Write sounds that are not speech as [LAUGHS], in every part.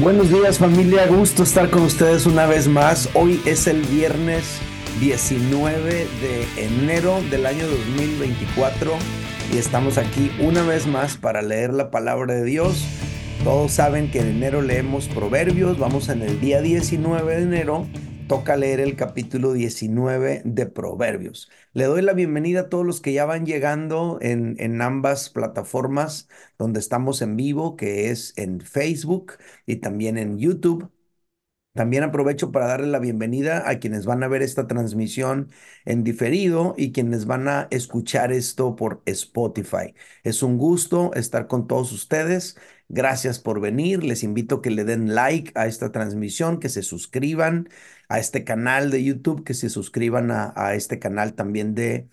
Buenos días familia, gusto estar con ustedes una vez más. Hoy es el viernes 19 de enero del año 2024 y estamos aquí una vez más para leer la palabra de Dios. Todos saben que en enero leemos proverbios, vamos en el día 19 de enero toca leer el capítulo 19 de Proverbios. Le doy la bienvenida a todos los que ya van llegando en, en, ambas plataformas donde estamos en vivo, que es en Facebook y también en YouTube. También aprovecho para darle la bienvenida a quienes van a ver esta transmisión en diferido y quienes van a escuchar esto por Spotify. Es un gusto estar con todos ustedes. Gracias por venir. Les invito a que le den like a esta transmisión, que se suscriban a este canal de YouTube, que se suscriban a, este canal también de,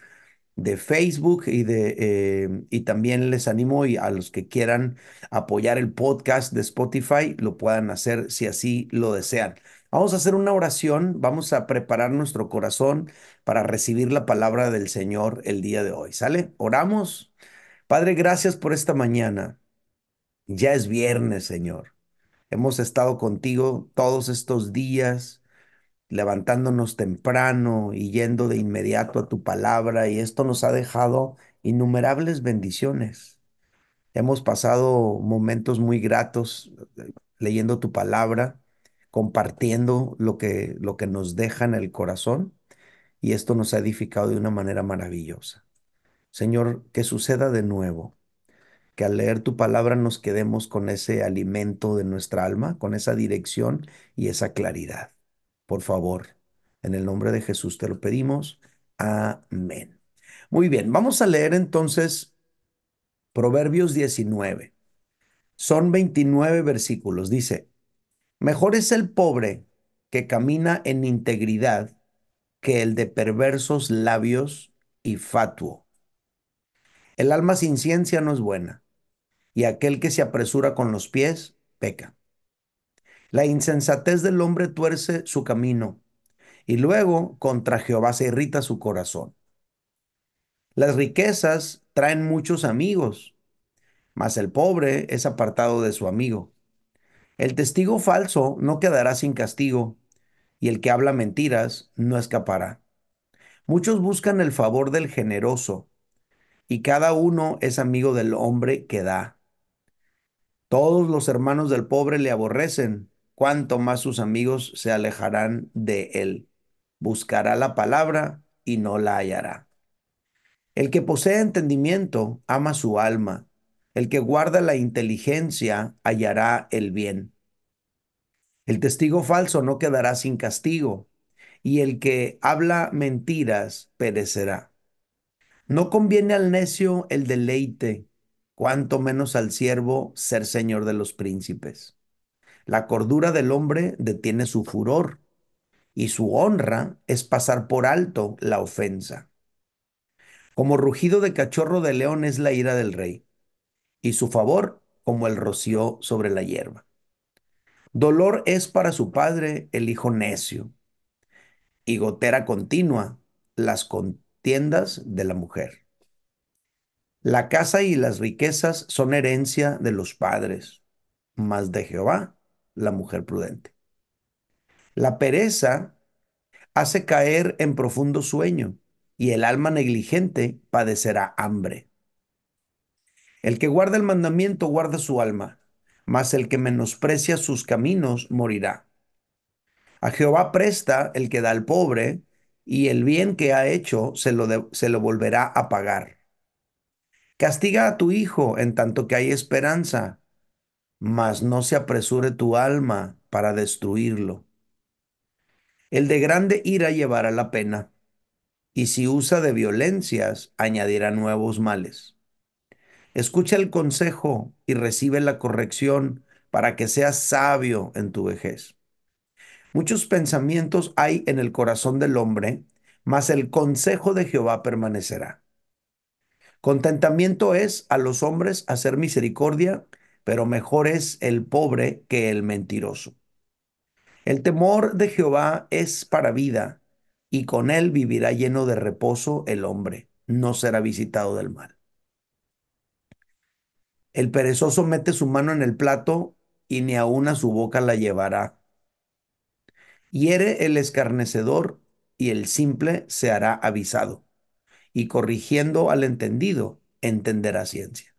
de Facebook y, de, eh, y también les animo y a los que quieran apoyar el podcast de Spotify lo puedan hacer si así lo desean. Vamos a hacer una oración, vamos a preparar nuestro corazón para recibir la palabra del Señor el día de hoy. ¿Sale? Oramos. Padre, gracias por esta mañana. Ya es viernes, Señor. Hemos estado contigo todos estos días, levantándonos temprano y yendo de inmediato a tu palabra, y esto nos ha dejado innumerables bendiciones. Hemos pasado momentos muy gratos eh, leyendo tu palabra, compartiendo lo que, lo que nos deja en el corazón, y esto nos ha edificado de una manera maravillosa. Señor, que suceda de nuevo que al leer tu palabra nos quedemos con ese alimento de nuestra alma, con esa dirección y esa claridad. Por favor, en el nombre de Jesús te lo pedimos. Amén. Muy bien, vamos a leer entonces Proverbios 19. Son 29 versículos. Dice, mejor es el pobre que camina en integridad que el de perversos labios y fatuo. El alma sin ciencia no es buena y aquel que se apresura con los pies peca. La insensatez del hombre tuerce su camino, y luego contra Jehová se irrita su corazón. Las riquezas traen muchos amigos, mas el pobre es apartado de su amigo. El testigo falso no quedará sin castigo, y el que habla mentiras no escapará. Muchos buscan el favor del generoso, y cada uno es amigo del hombre que da. Todos los hermanos del pobre le aborrecen, cuanto más sus amigos se alejarán de él. Buscará la palabra y no la hallará. El que posee entendimiento ama su alma. El que guarda la inteligencia hallará el bien. El testigo falso no quedará sin castigo, y el que habla mentiras perecerá. No conviene al necio el deleite cuanto menos al siervo ser señor de los príncipes. La cordura del hombre detiene su furor, y su honra es pasar por alto la ofensa. Como rugido de cachorro de león es la ira del rey, y su favor como el rocío sobre la hierba. Dolor es para su padre el hijo necio, y gotera continua las contiendas de la mujer. La casa y las riquezas son herencia de los padres, mas de Jehová la mujer prudente. La pereza hace caer en profundo sueño, y el alma negligente padecerá hambre. El que guarda el mandamiento guarda su alma, mas el que menosprecia sus caminos morirá. A Jehová presta el que da al pobre, y el bien que ha hecho se lo, se lo volverá a pagar. Castiga a tu hijo en tanto que hay esperanza, mas no se apresure tu alma para destruirlo. El de grande ira llevará la pena, y si usa de violencias, añadirá nuevos males. Escucha el consejo y recibe la corrección para que seas sabio en tu vejez. Muchos pensamientos hay en el corazón del hombre, mas el consejo de Jehová permanecerá. Contentamiento es a los hombres hacer misericordia, pero mejor es el pobre que el mentiroso. El temor de Jehová es para vida, y con él vivirá lleno de reposo el hombre, no será visitado del mal. El perezoso mete su mano en el plato y ni aun a su boca la llevará. Hiere el escarnecedor y el simple se hará avisado, y corrigiendo al entendido, entenderá ciencia.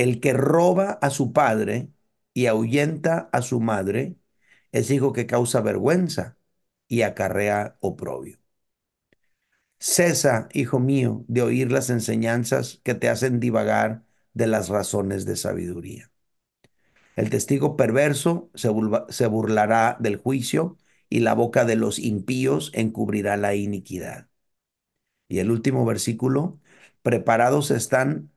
El que roba a su padre y ahuyenta a su madre es hijo que causa vergüenza y acarrea oprobio. Cesa, hijo mío, de oír las enseñanzas que te hacen divagar de las razones de sabiduría. El testigo perverso se, se burlará del juicio y la boca de los impíos encubrirá la iniquidad. Y el último versículo, preparados están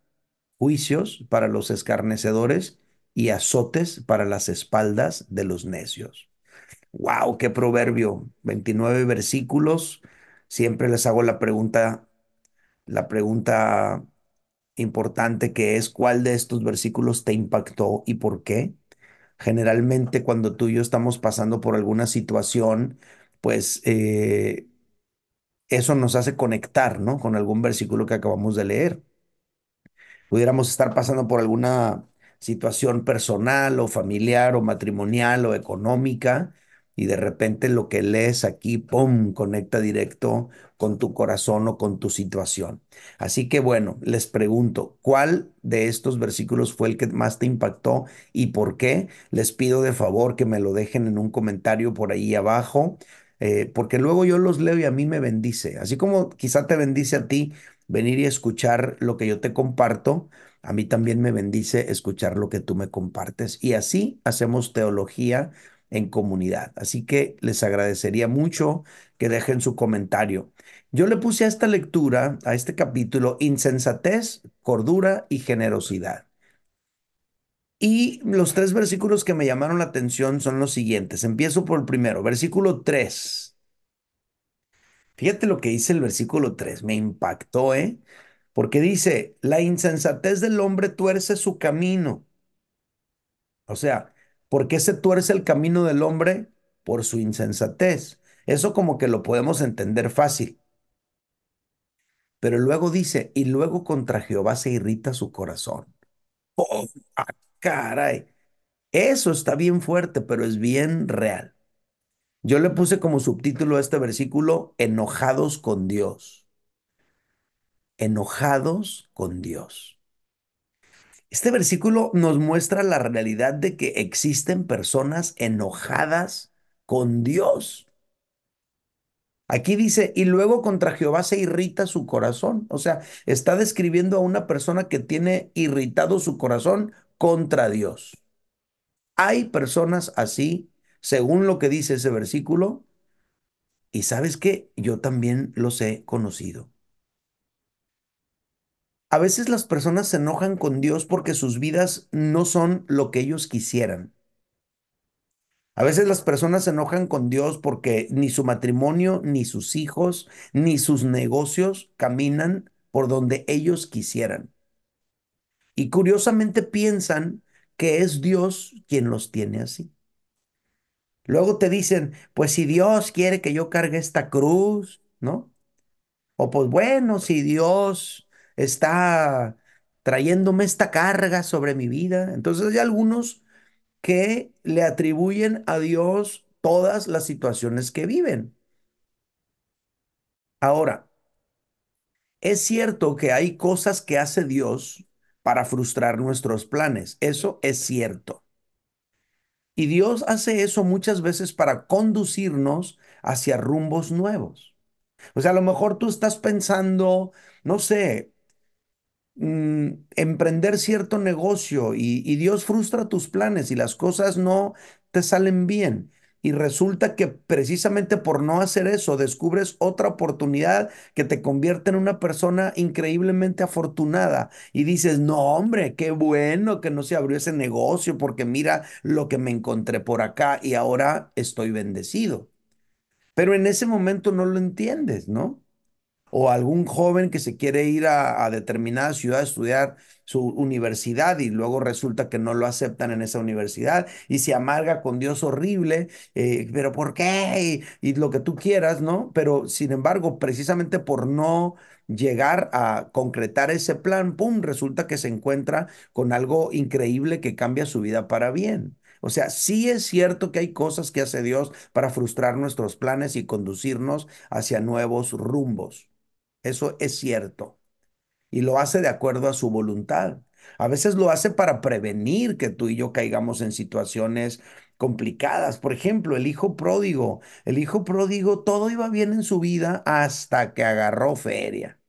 juicios para los escarnecedores y azotes para las espaldas de los necios. ¡Wow! ¡Qué proverbio! 29 versículos. Siempre les hago la pregunta, la pregunta importante que es, ¿cuál de estos versículos te impactó y por qué? Generalmente cuando tú y yo estamos pasando por alguna situación, pues eh, eso nos hace conectar, ¿no? Con algún versículo que acabamos de leer. Pudiéramos estar pasando por alguna situación personal o familiar o matrimonial o económica y de repente lo que lees aquí, ¡pum!, conecta directo con tu corazón o con tu situación. Así que bueno, les pregunto, ¿cuál de estos versículos fue el que más te impactó y por qué? Les pido de favor que me lo dejen en un comentario por ahí abajo, eh, porque luego yo los leo y a mí me bendice. Así como quizá te bendice a ti venir y escuchar lo que yo te comparto, a mí también me bendice escuchar lo que tú me compartes. Y así hacemos teología en comunidad. Así que les agradecería mucho que dejen su comentario. Yo le puse a esta lectura, a este capítulo, insensatez, cordura y generosidad. Y los tres versículos que me llamaron la atención son los siguientes. Empiezo por el primero, versículo 3. Fíjate lo que dice el versículo 3, me impactó, ¿eh? Porque dice, la insensatez del hombre tuerce su camino. O sea, ¿por qué se tuerce el camino del hombre? Por su insensatez. Eso como que lo podemos entender fácil. Pero luego dice, y luego contra Jehová se irrita su corazón. ¡Oh, ah, caray! Eso está bien fuerte, pero es bien real. Yo le puse como subtítulo a este versículo, enojados con Dios. Enojados con Dios. Este versículo nos muestra la realidad de que existen personas enojadas con Dios. Aquí dice, y luego contra Jehová se irrita su corazón. O sea, está describiendo a una persona que tiene irritado su corazón contra Dios. Hay personas así según lo que dice ese versículo. Y sabes qué, yo también los he conocido. A veces las personas se enojan con Dios porque sus vidas no son lo que ellos quisieran. A veces las personas se enojan con Dios porque ni su matrimonio, ni sus hijos, ni sus negocios caminan por donde ellos quisieran. Y curiosamente piensan que es Dios quien los tiene así. Luego te dicen, pues si Dios quiere que yo cargue esta cruz, ¿no? O pues bueno, si Dios está trayéndome esta carga sobre mi vida. Entonces hay algunos que le atribuyen a Dios todas las situaciones que viven. Ahora, es cierto que hay cosas que hace Dios para frustrar nuestros planes. Eso es cierto. Y Dios hace eso muchas veces para conducirnos hacia rumbos nuevos. O sea, a lo mejor tú estás pensando, no sé, mm, emprender cierto negocio y, y Dios frustra tus planes y las cosas no te salen bien. Y resulta que precisamente por no hacer eso descubres otra oportunidad que te convierte en una persona increíblemente afortunada. Y dices, no, hombre, qué bueno que no se abrió ese negocio porque mira lo que me encontré por acá y ahora estoy bendecido. Pero en ese momento no lo entiendes, ¿no? O algún joven que se quiere ir a, a determinada ciudad a estudiar su universidad y luego resulta que no lo aceptan en esa universidad y se amarga con Dios horrible, eh, pero ¿por qué? Y, y lo que tú quieras, ¿no? Pero sin embargo, precisamente por no llegar a concretar ese plan, ¡pum!, resulta que se encuentra con algo increíble que cambia su vida para bien. O sea, sí es cierto que hay cosas que hace Dios para frustrar nuestros planes y conducirnos hacia nuevos rumbos. Eso es cierto. Y lo hace de acuerdo a su voluntad. A veces lo hace para prevenir que tú y yo caigamos en situaciones complicadas. Por ejemplo, el hijo pródigo. El hijo pródigo, todo iba bien en su vida hasta que agarró feria.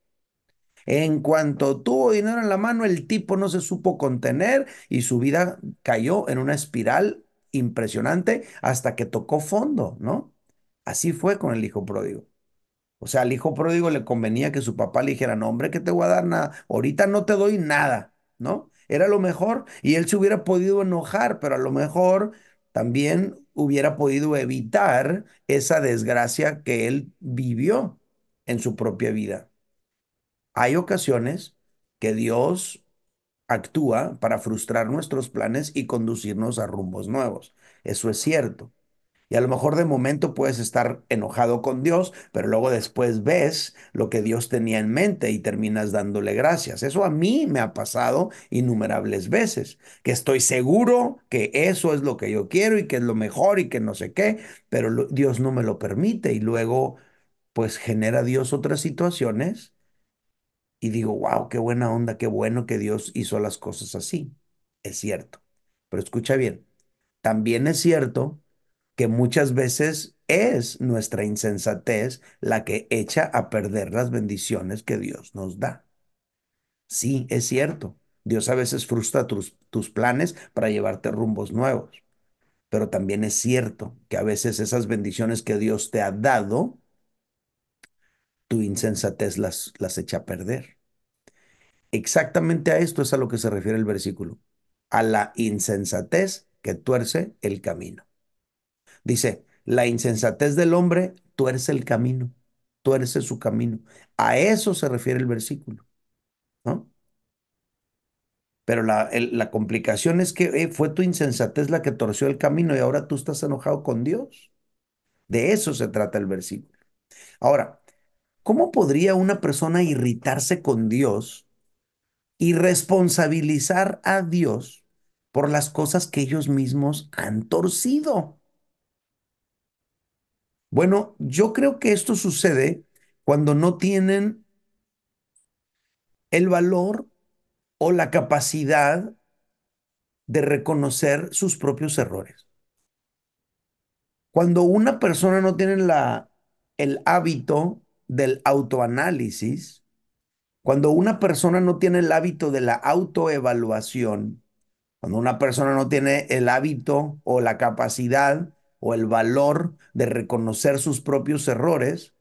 En cuanto tuvo dinero en la mano, el tipo no se supo contener y su vida cayó en una espiral impresionante hasta que tocó fondo, ¿no? Así fue con el hijo pródigo. O sea, al hijo pródigo le convenía que su papá le dijera, no, hombre, que te voy a dar nada, ahorita no te doy nada, ¿no? Era lo mejor y él se hubiera podido enojar, pero a lo mejor también hubiera podido evitar esa desgracia que él vivió en su propia vida. Hay ocasiones que Dios actúa para frustrar nuestros planes y conducirnos a rumbos nuevos. Eso es cierto. Y a lo mejor de momento puedes estar enojado con Dios, pero luego después ves lo que Dios tenía en mente y terminas dándole gracias. Eso a mí me ha pasado innumerables veces, que estoy seguro que eso es lo que yo quiero y que es lo mejor y que no sé qué, pero Dios no me lo permite y luego pues genera Dios otras situaciones y digo, wow, qué buena onda, qué bueno que Dios hizo las cosas así. Es cierto. Pero escucha bien, también es cierto que muchas veces es nuestra insensatez la que echa a perder las bendiciones que Dios nos da. Sí, es cierto. Dios a veces frustra tus, tus planes para llevarte rumbos nuevos, pero también es cierto que a veces esas bendiciones que Dios te ha dado, tu insensatez las, las echa a perder. Exactamente a esto es a lo que se refiere el versículo, a la insensatez que tuerce el camino. Dice, la insensatez del hombre tuerce el camino, tuerce su camino. A eso se refiere el versículo, ¿no? Pero la, la complicación es que eh, fue tu insensatez la que torció el camino y ahora tú estás enojado con Dios. De eso se trata el versículo. Ahora, ¿cómo podría una persona irritarse con Dios y responsabilizar a Dios por las cosas que ellos mismos han torcido? Bueno, yo creo que esto sucede cuando no tienen el valor o la capacidad de reconocer sus propios errores. Cuando una persona no tiene el hábito del autoanálisis, cuando una persona no tiene el hábito de la autoevaluación, Cuando una persona no tiene el hábito o la capacidad o el valor de reconocer sus propios errores,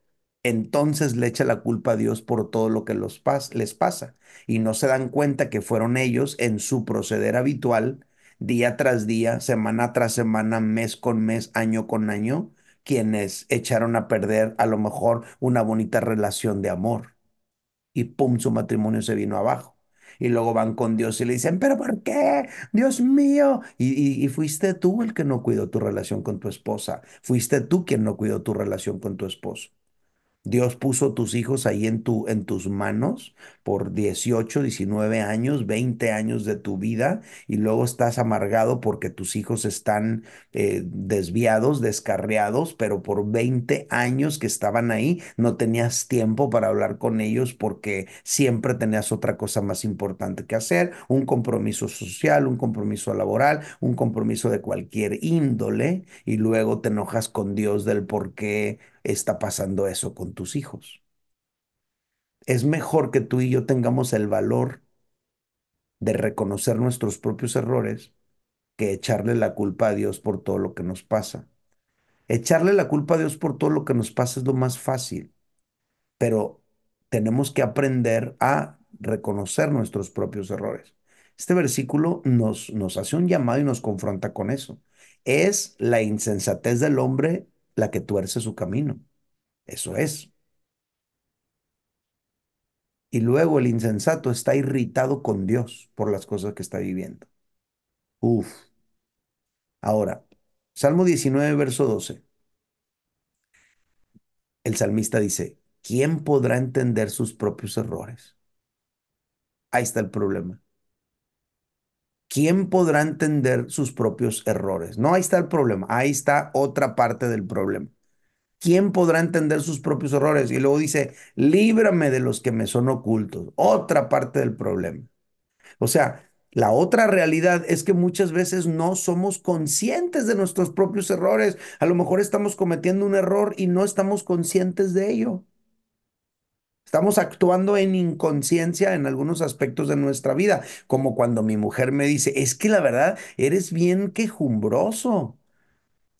entonces le echa la culpa a Dios por todo lo que les pasa y no se dan cuenta que fueron ellos en su proceder habitual, día tras día, semana tras semana, mes con mes, año con año, quienes echaron a perder a lo mejor una bonita relación de amor y pum, su matrimonio se vino abajo. Y luego van con Dios y le dicen, pero ¿por qué? Dios mío. Y, y, fuiste tú el que no cuidó tu relación con tu esposa. Fuiste tú quien no cuidó tu relación con tu esposo. Dios puso tus hijos ahí en tu, en tus manos por 18, 19 años, 20 años de tu vida y luego estás amargado porque tus hijos están eh, desviados, descarriados, pero por 20 años que estaban ahí no tenías tiempo para hablar con ellos porque siempre tenías otra cosa más importante que hacer, un compromiso social, un compromiso laboral, un compromiso de cualquier índole y luego te enojas con Dios del por qué está pasando eso con tus hijos. Es mejor que tú y yo tengamos el valor de reconocer nuestros propios errores que echarle la culpa a Dios por todo lo que nos pasa. Echarle la culpa a Dios por todo lo que nos pasa es lo más fácil, pero tenemos que aprender a reconocer nuestros propios errores. Este versículo nos, nos hace un llamado y nos confronta con eso. Es la insensatez del hombre la que tuerce su camino. Eso es. Y luego el insensato está irritado con Dios por las cosas que está viviendo. Uf. Ahora, Salmo 19, verso 12. El salmista dice, ¿quién podrá entender sus propios errores? Ahí está el problema. ¿Quién podrá entender sus propios errores? No, ahí está el problema. Ahí está otra parte del problema. ¿Quién podrá entender sus propios errores? Y luego dice, líbrame de los que me son ocultos. Otra parte del problema. O sea, la otra realidad es que muchas veces no somos conscientes de nuestros propios errores. A lo mejor estamos cometiendo un error y no estamos conscientes de ello. Estamos actuando en inconsciencia en algunos aspectos de nuestra vida, como cuando mi mujer me dice, es que la verdad, eres bien quejumbroso.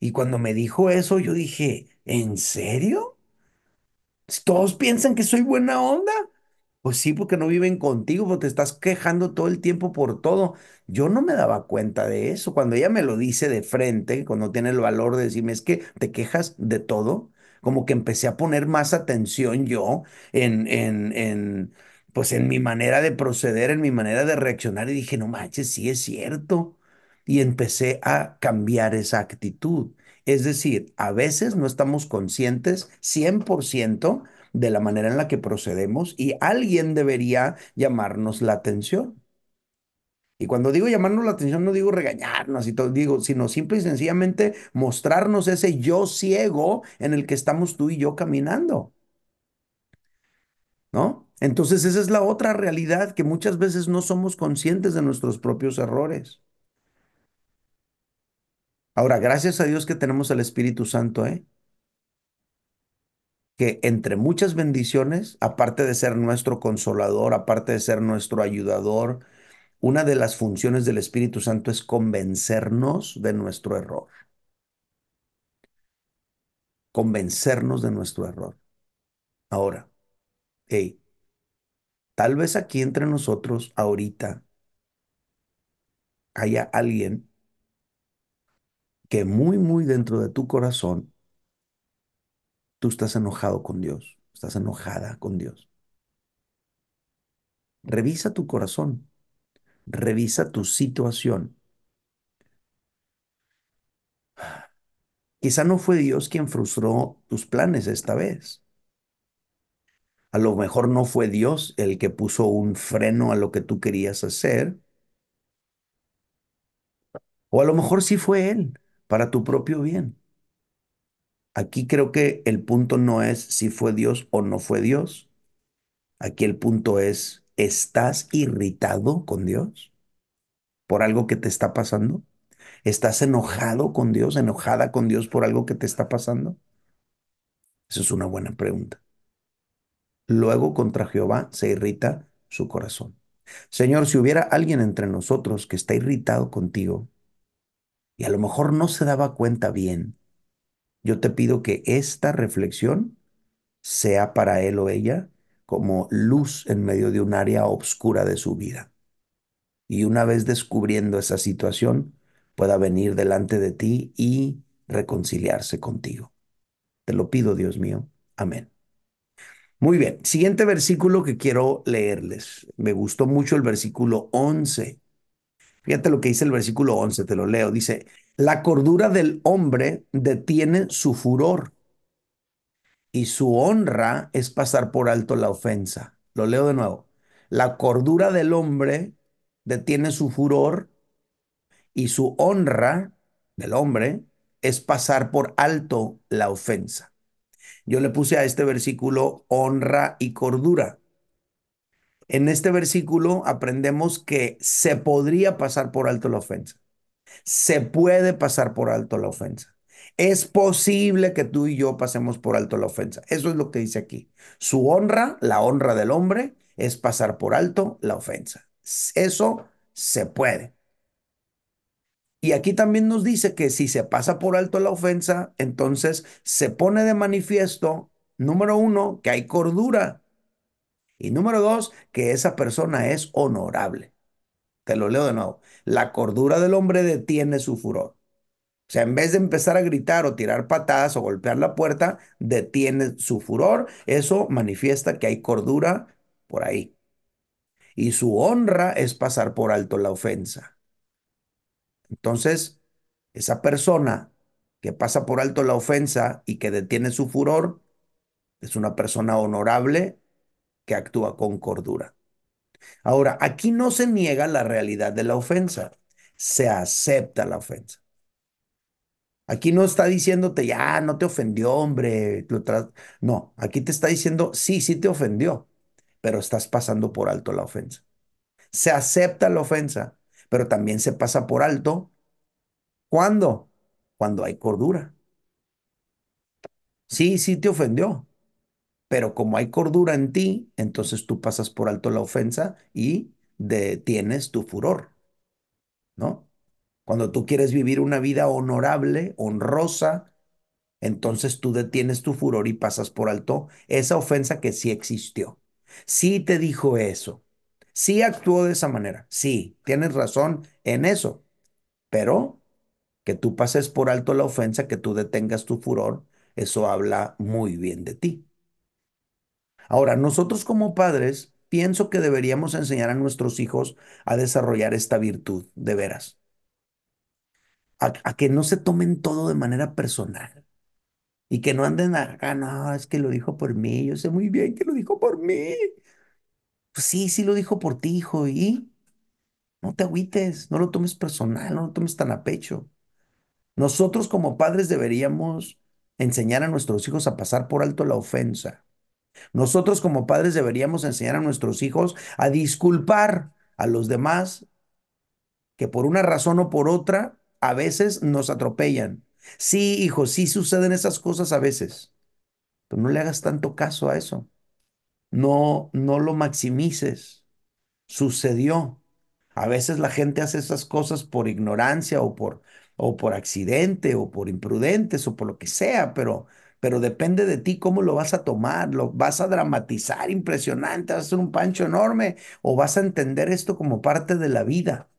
Y cuando me dijo eso, yo dije, ¿en serio? ¿Todos piensan que soy buena onda? Pues sí, porque no viven contigo, porque te estás quejando todo el tiempo por todo. Yo no me daba cuenta de eso. Cuando ella me lo dice de frente, cuando tiene el valor de decirme, es que te quejas de todo, como que empecé a poner más atención yo en, en, en, pues en mi manera de proceder, en mi manera de reaccionar, y dije, no manches, sí es cierto. Y empecé a cambiar esa actitud. Es decir, a veces no estamos conscientes 100% de la manera en la que procedemos y alguien debería llamarnos la atención. Y cuando digo llamarnos la atención, no digo regañarnos y todo, digo, sino simple y sencillamente mostrarnos ese yo ciego en el que estamos tú y yo caminando. ¿No? Entonces esa es la otra realidad, que muchas veces no somos conscientes de nuestros propios errores. Ahora, gracias a Dios que tenemos el Espíritu Santo, ¿eh? que entre muchas bendiciones, aparte de ser nuestro consolador, aparte de ser nuestro ayudador, una de las funciones del Espíritu Santo es convencernos de nuestro error. Convencernos de nuestro error. Ahora, hey, tal vez aquí entre nosotros ahorita haya alguien que muy, muy dentro de tu corazón tú estás enojado con Dios, estás enojada con Dios. Revisa tu corazón, revisa tu situación. Quizá no fue Dios quien frustró tus planes esta vez. A lo mejor no fue Dios el que puso un freno a lo que tú querías hacer. O a lo mejor sí fue Él para tu propio bien. Aquí creo que el punto no es si fue Dios o no fue Dios. Aquí el punto es, ¿estás irritado con Dios por algo que te está pasando? ¿Estás enojado con Dios, enojada con Dios por algo que te está pasando? Esa es una buena pregunta. Luego contra Jehová se irrita su corazón. Señor, si hubiera alguien entre nosotros que está irritado contigo y a lo mejor no se daba cuenta bien, yo te pido que esta reflexión sea para él o ella como luz en medio de un área oscura de su vida. Y una vez descubriendo esa situación, pueda venir delante de ti y reconciliarse contigo. Te lo pido, Dios mío. Amén. Muy bien, siguiente versículo que quiero leerles. Me gustó mucho el versículo 11. Fíjate lo que dice el versículo 11, te lo leo. Dice, la cordura del hombre detiene su furor y su honra es pasar por alto la ofensa. Lo leo de nuevo. La cordura del hombre detiene su furor y su honra del hombre es pasar por alto la ofensa. Yo le puse a este versículo honra y cordura. En este versículo aprendemos que se podría pasar por alto la ofensa se puede pasar por alto la ofensa. Es posible que tú y yo pasemos por alto la ofensa. Eso es lo que dice aquí. Su honra, la honra del hombre, es pasar por alto la ofensa. Eso se puede. Y aquí también nos dice que si se pasa por alto la ofensa, entonces se pone de manifiesto, número uno, que hay cordura. Y número dos, que esa persona es honorable. Te lo leo de nuevo. La cordura del hombre detiene su furor. O sea, en vez de empezar a gritar o tirar patadas o golpear la puerta, detiene su furor. Eso manifiesta que hay cordura por ahí. Y su honra es pasar por alto la ofensa. Entonces, esa persona que pasa por alto la ofensa y que detiene su furor es una persona honorable que actúa con cordura. Ahora, aquí no se niega la realidad de la ofensa, se acepta la ofensa. Aquí no está diciéndote, ya, no te ofendió, hombre. No, aquí te está diciendo, sí, sí te ofendió, pero estás pasando por alto la ofensa. Se acepta la ofensa, pero también se pasa por alto. ¿Cuándo? Cuando hay cordura. Sí, sí te ofendió, pero como hay cordura en ti, entonces tú pasas por alto la ofensa y detienes tu furor, ¿no? Cuando tú quieres vivir una vida honorable, honrosa, entonces tú detienes tu furor y pasas por alto esa ofensa que sí existió. Sí te dijo eso. Sí actuó de esa manera. Sí, tienes razón en eso. Pero que tú pases por alto la ofensa, que tú detengas tu furor, eso habla muy bien de ti. Ahora, nosotros como padres, pienso que deberíamos enseñar a nuestros hijos a desarrollar esta virtud, de veras. A, que no se tomen todo de manera personal y que no anden acá, no, es que lo dijo por mí, yo sé muy bien que lo dijo por mí. Pues sí, sí lo dijo por ti, hijo, y no te agüites, no lo tomes personal, no lo tomes tan a pecho. Nosotros como padres deberíamos enseñar a nuestros hijos a pasar por alto la ofensa. Nosotros como padres deberíamos enseñar a nuestros hijos a disculpar a los demás que por una razón o por otra a veces nos atropellan. Sí, hijo, sí suceden esas cosas a veces, pero no le hagas tanto caso a eso. No, no lo maximices. Sucedió. A veces la gente hace esas cosas por ignorancia o por, o por accidente o por imprudentes o por lo que sea, pero, pero depende de ti cómo lo vas a tomar, lo vas a dramatizar impresionante, vas a hacer un pancho enorme o vas a entender esto como parte de la vida,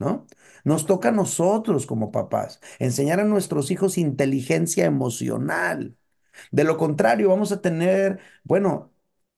¿no? Nos toca a nosotros como papás enseñar a nuestros hijos inteligencia emocional. De lo contrario, vamos a tener, bueno,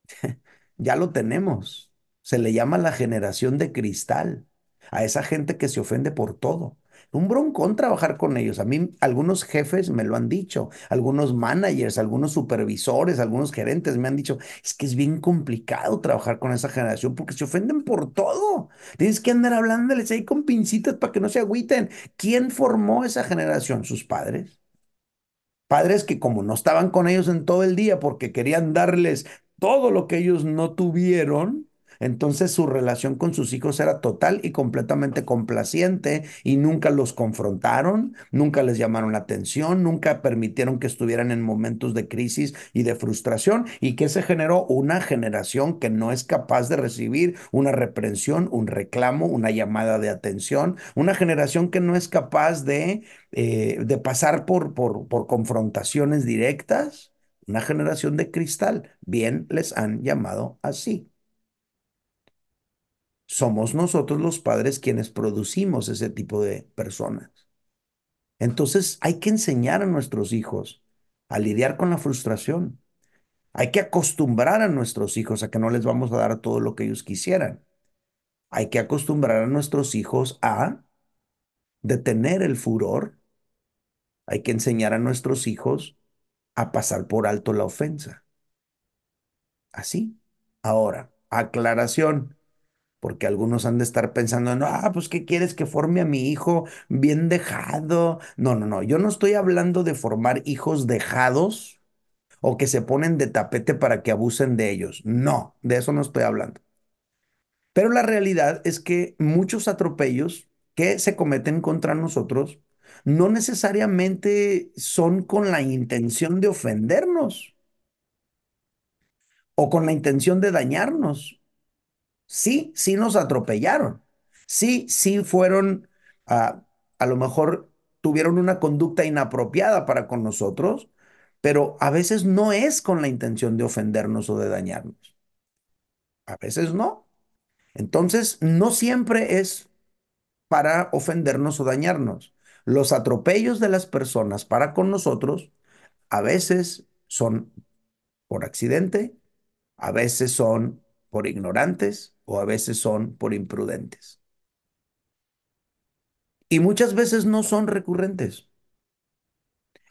[LAUGHS] ya lo tenemos. Se le llama la generación de cristal, a esa gente que se ofende por todo. Un broncón trabajar con ellos. A mí algunos jefes me lo han dicho, algunos managers, algunos supervisores, algunos gerentes me han dicho, es que es bien complicado trabajar con esa generación porque se ofenden por todo. Tienes que andar hablándoles ahí con pincitas para que no se agüiten. ¿Quién formó esa generación? Sus padres. Padres que como no estaban con ellos en todo el día porque querían darles todo lo que ellos no tuvieron, entonces su relación con sus hijos era total y completamente complaciente y nunca los confrontaron, nunca les llamaron la atención, nunca permitieron que estuvieran en momentos de crisis y de frustración y que se generó una generación que no es capaz de recibir una reprensión, un reclamo, una llamada de atención, una generación que no es capaz de, eh, de pasar por, por, por confrontaciones directas. Una generación de cristal, bien les han llamado así somos nosotros los padres quienes producimos ese tipo de personas. Entonces hay que enseñar a nuestros hijos a lidiar con la frustración. Hay que acostumbrar a nuestros hijos a que no les vamos a dar todo lo que ellos quisieran. Hay que acostumbrar a nuestros hijos a detener el furor. Hay que enseñar a nuestros hijos a pasar por alto la ofensa. Así. Ahora, aclaración porque algunos han de estar pensando, no, ah, pues ¿qué quieres que forme a mi hijo bien dejado? No, no, no, yo no estoy hablando de formar hijos dejados o que se ponen de tapete para que abusen de ellos. No, de eso no estoy hablando. Pero la realidad es que muchos atropellos que se cometen contra nosotros no necesariamente son con la intención de ofendernos o con la intención de dañarnos sí, sí nos atropellaron. Sí, sí fueron, ah, a lo mejor tuvieron una conducta inapropiada para con nosotros, pero a veces no es con la intención de ofendernos o de dañarnos. A veces no. Entonces, no siempre es para ofendernos o dañarnos. Los atropellos de las personas para con nosotros a veces son por accidente, a veces son por ignorantes o a veces son por imprudentes. Y muchas veces no son recurrentes.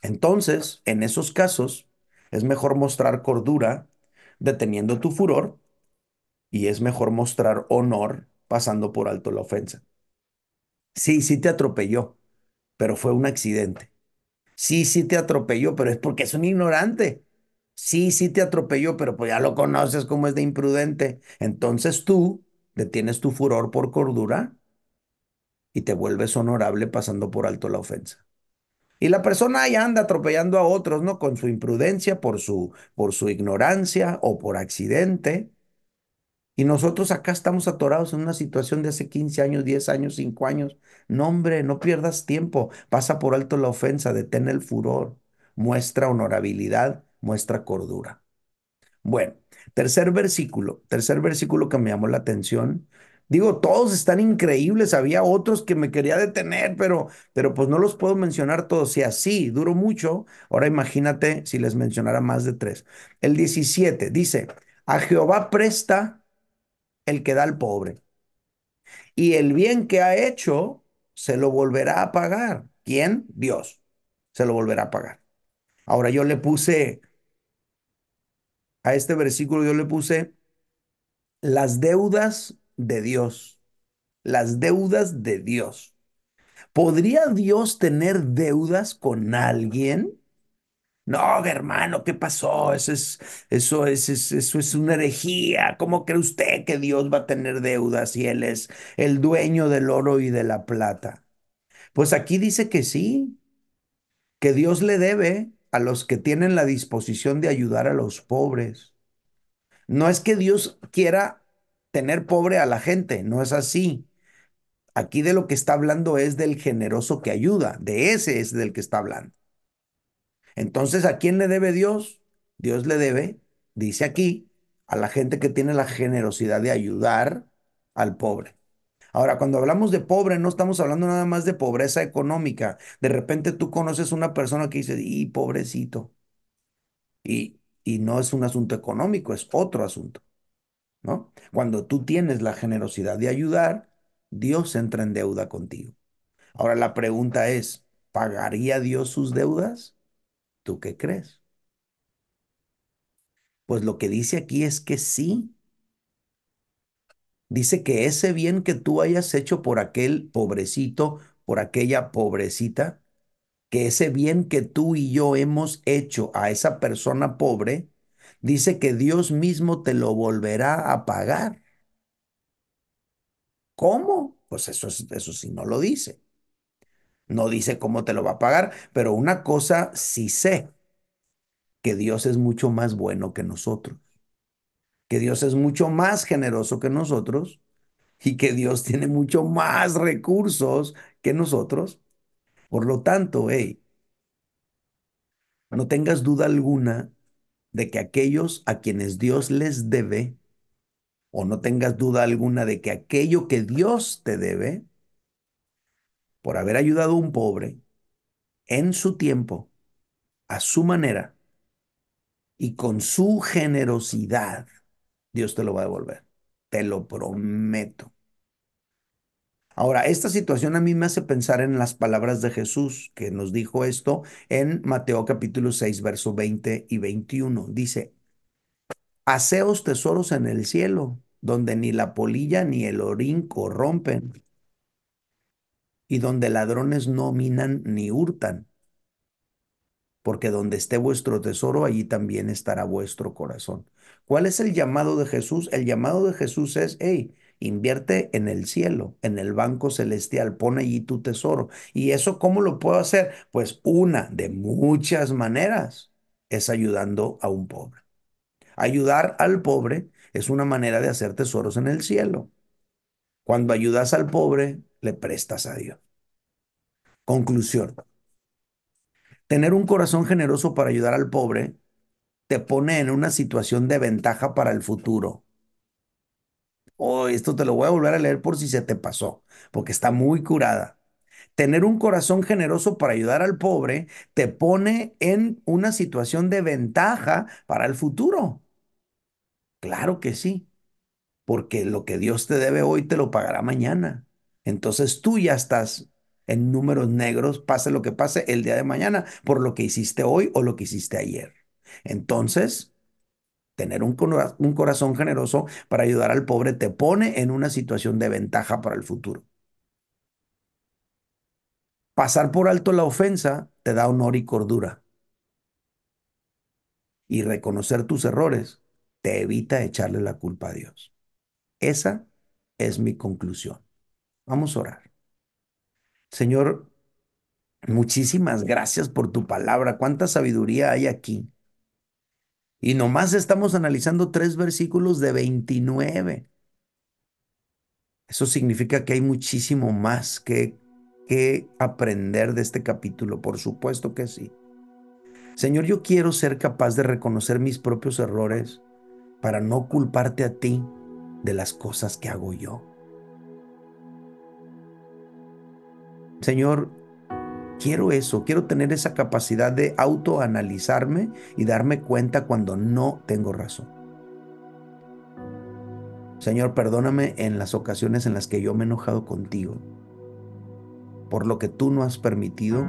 Entonces, en esos casos, es mejor mostrar cordura deteniendo tu furor y es mejor mostrar honor pasando por alto la ofensa. Sí, sí te atropelló, pero fue un accidente. Sí, sí te atropelló, pero es porque es un ignorante. Sí, sí te atropelló, pero pues ya lo conoces como es de imprudente. Entonces tú detienes tu furor por cordura y te vuelves honorable pasando por alto la ofensa. Y la persona ahí anda atropellando a otros, ¿no? Con su imprudencia, por su, por su ignorancia o por accidente. Y nosotros acá estamos atorados en una situación de hace 15 años, 10 años, 5 años. No, hombre, no pierdas tiempo. Pasa por alto la ofensa, detén el furor, muestra honorabilidad, muestra cordura. Bueno, tercer versículo, tercer versículo que me llamó la atención. Digo, todos están increíbles. Había otros que me quería detener, pero, pero pues no los puedo mencionar todos. Si así duró mucho, ahora imagínate si les mencionara más de tres. El 17 dice, a Jehová presta el que da al pobre. Y el bien que ha hecho se lo volverá a pagar. ¿Quién? Dios. Se lo volverá a pagar. Ahora yo le puse, a este versículo yo le puse las deudas de Dios. Las deudas de Dios. ¿Podría Dios tener deudas con alguien? No, hermano, ¿qué pasó? Eso es, eso es, eso es una herejía. ¿Cómo cree usted que Dios va a tener deudas si Él es el dueño del oro y de la plata? Pues aquí dice que sí, que Dios le debe a los que tienen la disposición de ayudar a los pobres. No es que Dios quiera tener pobre a la gente, no es así. Aquí de lo que está hablando es del generoso que ayuda, de ese es del que está hablando. Entonces, ¿a quién le debe Dios? Dios le debe, dice aquí, a la gente que tiene la generosidad de ayudar al pobre. Ahora, cuando hablamos de pobre, no estamos hablando nada más de pobreza económica. De repente tú conoces una persona que dice, y pobrecito. Y, y no es un asunto económico, es otro asunto. ¿No? Cuando tú tienes la generosidad de ayudar, Dios entra en deuda contigo. Ahora la pregunta es, ¿pagaría Dios sus deudas? ¿Tú qué crees? Pues lo que dice aquí es que sí. Dice que ese bien que tú hayas hecho por aquel pobrecito, por aquella pobrecita, que ese bien que tú y yo hemos hecho a esa persona pobre, dice que Dios mismo te lo volverá a pagar. ¿Cómo? Pues eso, eso sí no lo dice. No dice cómo te lo va a pagar, pero una cosa sí sé que Dios es mucho más bueno que nosotros, que Dios es mucho más generoso que nosotros y que Dios [LAUGHS] tiene mucho más recursos que nosotros. Por lo tanto, hey, no tengas duda alguna de que aquellos a quienes Dios les debe, o no tengas duda alguna de que aquello que Dios te debe, por haber ayudado a un pobre en su tiempo, a su manera, y con su generosidad, Dios te lo va a devolver. Te lo prometo. Ahora, esta situación a mí me hace pensar en las palabras de Jesús, que nos dijo esto en Mateo capítulo 6, verso 20 y 21. Dice, Haceos tesoros en el cielo, donde ni la polilla ni el orín corrompen, y donde ladrones no minan ni hurtan porque donde esté vuestro tesoro, allí también estará vuestro corazón. ¿Cuál es el llamado de Jesús? El llamado de Jesús es, hey, invierte en el cielo, en el banco celestial, pon allí tu tesoro. ¿Y eso cómo lo puedo hacer? Pues una de muchas maneras es ayudando a un pobre. Ayudar al pobre es una manera de hacer tesoros en el cielo. Cuando ayudas al pobre, le prestas a Dios. Conclusión. Tener un corazón generoso para ayudar al pobre te pone en una situación de ventaja para el futuro. Oh, esto te lo voy a volver a leer por si se te pasó, porque está muy curada. Tener un corazón generoso para ayudar al pobre te pone en una situación de ventaja para el futuro. Claro que sí. porque lo que Dios te debe hoy te lo pagará mañana. Entonces tú ya estás en números negros, pase lo que pase el día de mañana, por lo que hiciste hoy o lo que hiciste ayer. Entonces, tener un, un corazón generoso para ayudar al pobre te pone en una situación de ventaja para el futuro. Pasar por alto la ofensa te da honor y cordura. Y reconocer tus errores te evita echarle la culpa a Dios. Esa es mi conclusión. Vamos a orar. Señor, muchísimas gracias por tu palabra. Cuánta sabiduría hay aquí. Y nomás estamos analizando tres versículos de 29. Eso significa que hay muchísimo más que, que aprender de este capítulo. Por supuesto que sí. Señor, yo quiero ser capaz de reconocer mis propios errores para no culparte a ti de las cosas que hago yo. Señor, quiero eso, quiero tener esa capacidad de autoanalizarme y darme cuenta cuando no tengo razón. Señor, perdóname en las ocasiones en las que yo me he enojado contigo, por lo que tú no has permitido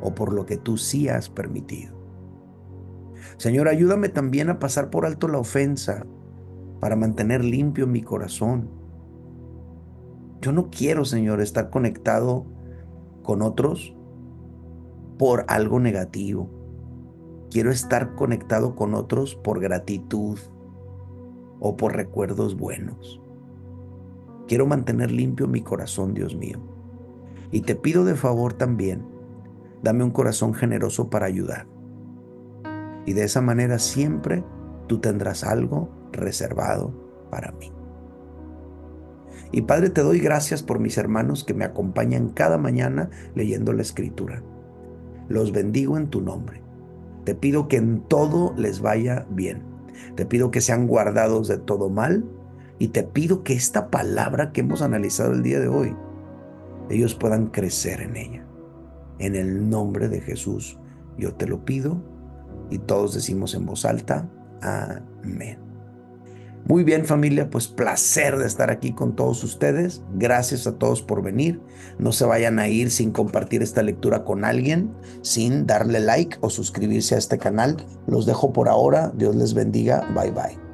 o por lo que tú sí has permitido. Señor, ayúdame también a pasar por alto la ofensa para mantener limpio mi corazón. Yo no quiero, Señor, estar conectado con otros por algo negativo. Quiero estar conectado con otros por gratitud o por recuerdos buenos. Quiero mantener limpio mi corazón, Dios mío. Y te pido de favor también, dame un corazón generoso para ayudar. Y de esa manera siempre tú tendrás algo reservado para mí. Y Padre, te doy gracias por mis hermanos que me acompañan cada mañana leyendo la escritura. Los bendigo en tu nombre. Te pido que en todo les vaya bien. Te pido que sean guardados de todo mal. Y te pido que esta palabra que hemos analizado el día de hoy, ellos puedan crecer en ella. En el nombre de Jesús, yo te lo pido. Y todos decimos en voz alta, amén. Muy bien familia, pues placer de estar aquí con todos ustedes. Gracias a todos por venir. No se vayan a ir sin compartir esta lectura con alguien, sin darle like o suscribirse a este canal. Los dejo por ahora. Dios les bendiga. Bye bye.